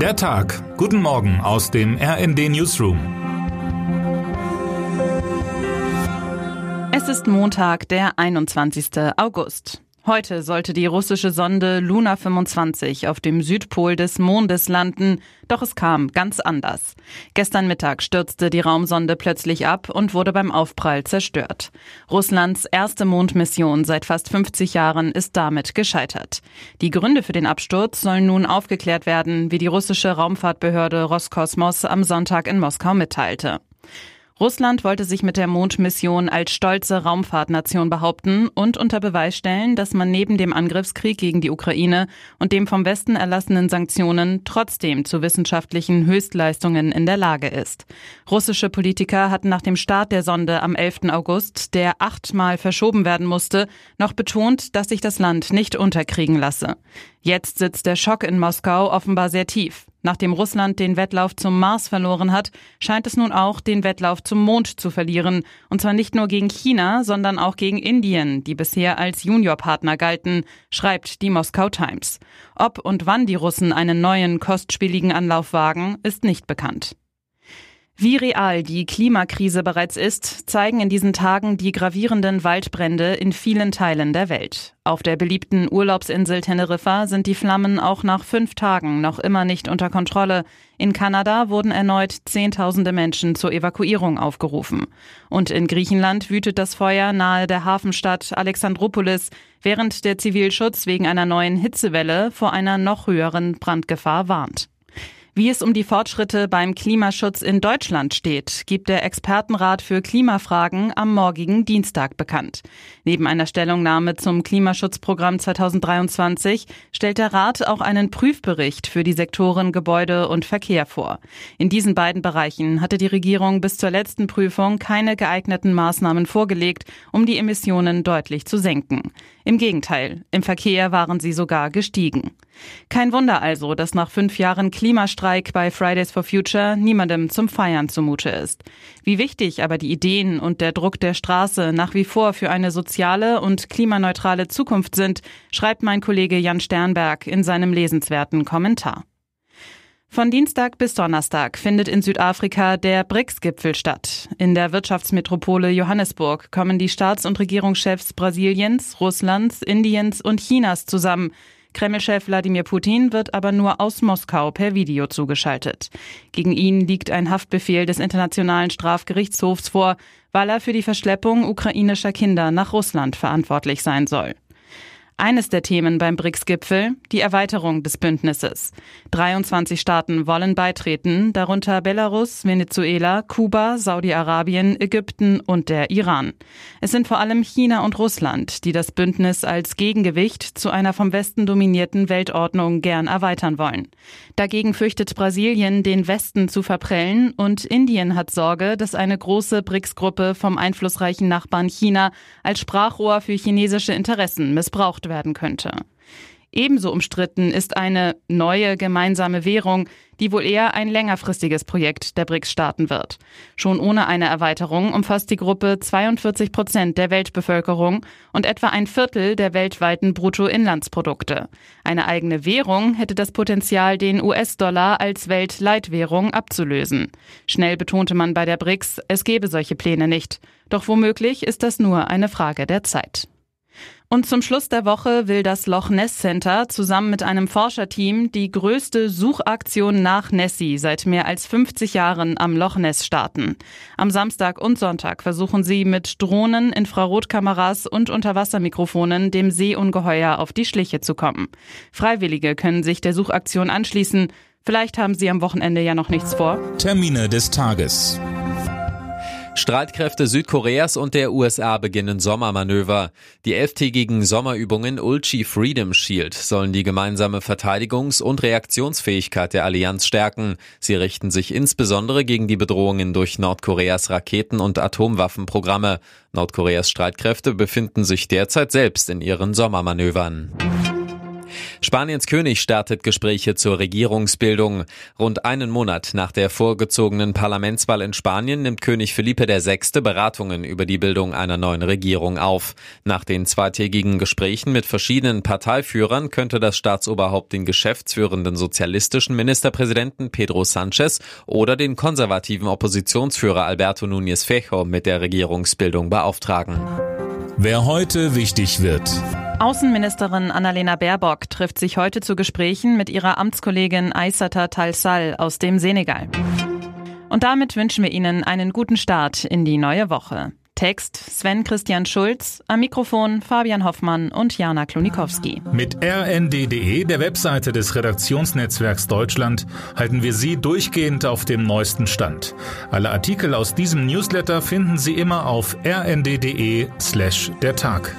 Der Tag. Guten Morgen aus dem RND Newsroom. Es ist Montag, der 21. August. Heute sollte die russische Sonde Luna 25 auf dem Südpol des Mondes landen, doch es kam ganz anders. Gestern Mittag stürzte die Raumsonde plötzlich ab und wurde beim Aufprall zerstört. Russlands erste Mondmission seit fast 50 Jahren ist damit gescheitert. Die Gründe für den Absturz sollen nun aufgeklärt werden, wie die russische Raumfahrtbehörde Roskosmos am Sonntag in Moskau mitteilte. Russland wollte sich mit der Mondmission als stolze Raumfahrtnation behaupten und unter Beweis stellen, dass man neben dem Angriffskrieg gegen die Ukraine und dem vom Westen erlassenen Sanktionen trotzdem zu wissenschaftlichen Höchstleistungen in der Lage ist. Russische Politiker hatten nach dem Start der Sonde am 11. August, der achtmal verschoben werden musste, noch betont, dass sich das Land nicht unterkriegen lasse. Jetzt sitzt der Schock in Moskau offenbar sehr tief. Nachdem Russland den Wettlauf zum Mars verloren hat, scheint es nun auch den Wettlauf zum Mond zu verlieren. Und zwar nicht nur gegen China, sondern auch gegen Indien, die bisher als Juniorpartner galten, schreibt die Moskau Times. Ob und wann die Russen einen neuen kostspieligen Anlauf wagen, ist nicht bekannt. Wie real die Klimakrise bereits ist, zeigen in diesen Tagen die gravierenden Waldbrände in vielen Teilen der Welt. Auf der beliebten Urlaubsinsel Teneriffa sind die Flammen auch nach fünf Tagen noch immer nicht unter Kontrolle. In Kanada wurden erneut Zehntausende Menschen zur Evakuierung aufgerufen. Und in Griechenland wütet das Feuer nahe der Hafenstadt Alexandropolis, während der Zivilschutz wegen einer neuen Hitzewelle vor einer noch höheren Brandgefahr warnt. Wie es um die Fortschritte beim Klimaschutz in Deutschland steht, gibt der Expertenrat für Klimafragen am morgigen Dienstag bekannt. Neben einer Stellungnahme zum Klimaschutzprogramm 2023 stellt der Rat auch einen Prüfbericht für die Sektoren Gebäude und Verkehr vor. In diesen beiden Bereichen hatte die Regierung bis zur letzten Prüfung keine geeigneten Maßnahmen vorgelegt, um die Emissionen deutlich zu senken. Im Gegenteil, im Verkehr waren sie sogar gestiegen. Kein Wunder also, dass nach fünf Jahren Klimastreik bei Fridays for Future niemandem zum Feiern zumute ist. Wie wichtig aber die Ideen und der Druck der Straße nach wie vor für eine soziale und klimaneutrale Zukunft sind, schreibt mein Kollege Jan Sternberg in seinem lesenswerten Kommentar. Von Dienstag bis Donnerstag findet in Südafrika der BRICS-Gipfel statt. In der Wirtschaftsmetropole Johannesburg kommen die Staats- und Regierungschefs Brasiliens, Russlands, Indiens und Chinas zusammen. Kreml-Chef Wladimir Putin wird aber nur aus Moskau per Video zugeschaltet. Gegen ihn liegt ein Haftbefehl des Internationalen Strafgerichtshofs vor, weil er für die Verschleppung ukrainischer Kinder nach Russland verantwortlich sein soll. Eines der Themen beim BRICS-Gipfel, die Erweiterung des Bündnisses. 23 Staaten wollen beitreten, darunter Belarus, Venezuela, Kuba, Saudi-Arabien, Ägypten und der Iran. Es sind vor allem China und Russland, die das Bündnis als Gegengewicht zu einer vom Westen dominierten Weltordnung gern erweitern wollen. Dagegen fürchtet Brasilien, den Westen zu verprellen und Indien hat Sorge, dass eine große BRICS-Gruppe vom einflussreichen Nachbarn China als Sprachrohr für chinesische Interessen missbraucht werden könnte. Ebenso umstritten ist eine neue gemeinsame Währung, die wohl eher ein längerfristiges Projekt der BRICS-Staaten wird. Schon ohne eine Erweiterung umfasst die Gruppe 42 Prozent der Weltbevölkerung und etwa ein Viertel der weltweiten Bruttoinlandsprodukte. Eine eigene Währung hätte das Potenzial, den US-Dollar als Weltleitwährung abzulösen. Schnell betonte man bei der BRICS, es gebe solche Pläne nicht. Doch womöglich ist das nur eine Frage der Zeit. Und zum Schluss der Woche will das Loch Ness Center zusammen mit einem Forscherteam die größte Suchaktion nach Nessie seit mehr als 50 Jahren am Loch Ness starten. Am Samstag und Sonntag versuchen sie mit Drohnen, Infrarotkameras und Unterwassermikrofonen dem Seeungeheuer auf die Schliche zu kommen. Freiwillige können sich der Suchaktion anschließen. Vielleicht haben sie am Wochenende ja noch nichts vor. Termine des Tages. Streitkräfte Südkoreas und der USA beginnen Sommermanöver. Die elftägigen Sommerübungen Ulchi Freedom Shield sollen die gemeinsame Verteidigungs- und Reaktionsfähigkeit der Allianz stärken. Sie richten sich insbesondere gegen die Bedrohungen durch Nordkoreas Raketen- und Atomwaffenprogramme. Nordkoreas Streitkräfte befinden sich derzeit selbst in ihren Sommermanövern. Spaniens König startet Gespräche zur Regierungsbildung. Rund einen Monat nach der vorgezogenen Parlamentswahl in Spanien nimmt König Felipe VI. Beratungen über die Bildung einer neuen Regierung auf. Nach den zweitägigen Gesprächen mit verschiedenen Parteiführern könnte das Staatsoberhaupt den geschäftsführenden sozialistischen Ministerpräsidenten Pedro Sanchez oder den konservativen Oppositionsführer Alberto Núñez Fejo mit der Regierungsbildung beauftragen. Wer heute wichtig wird. Außenministerin Annalena Baerbock trifft sich heute zu Gesprächen mit ihrer Amtskollegin Aissata Talsal aus dem Senegal. Und damit wünschen wir Ihnen einen guten Start in die neue Woche. Text Sven Christian Schulz, am Mikrofon Fabian Hoffmann und Jana Klonikowski. Mit rnd.de, der Webseite des Redaktionsnetzwerks Deutschland, halten wir Sie durchgehend auf dem neuesten Stand. Alle Artikel aus diesem Newsletter finden Sie immer auf rnd.de slash der Tag.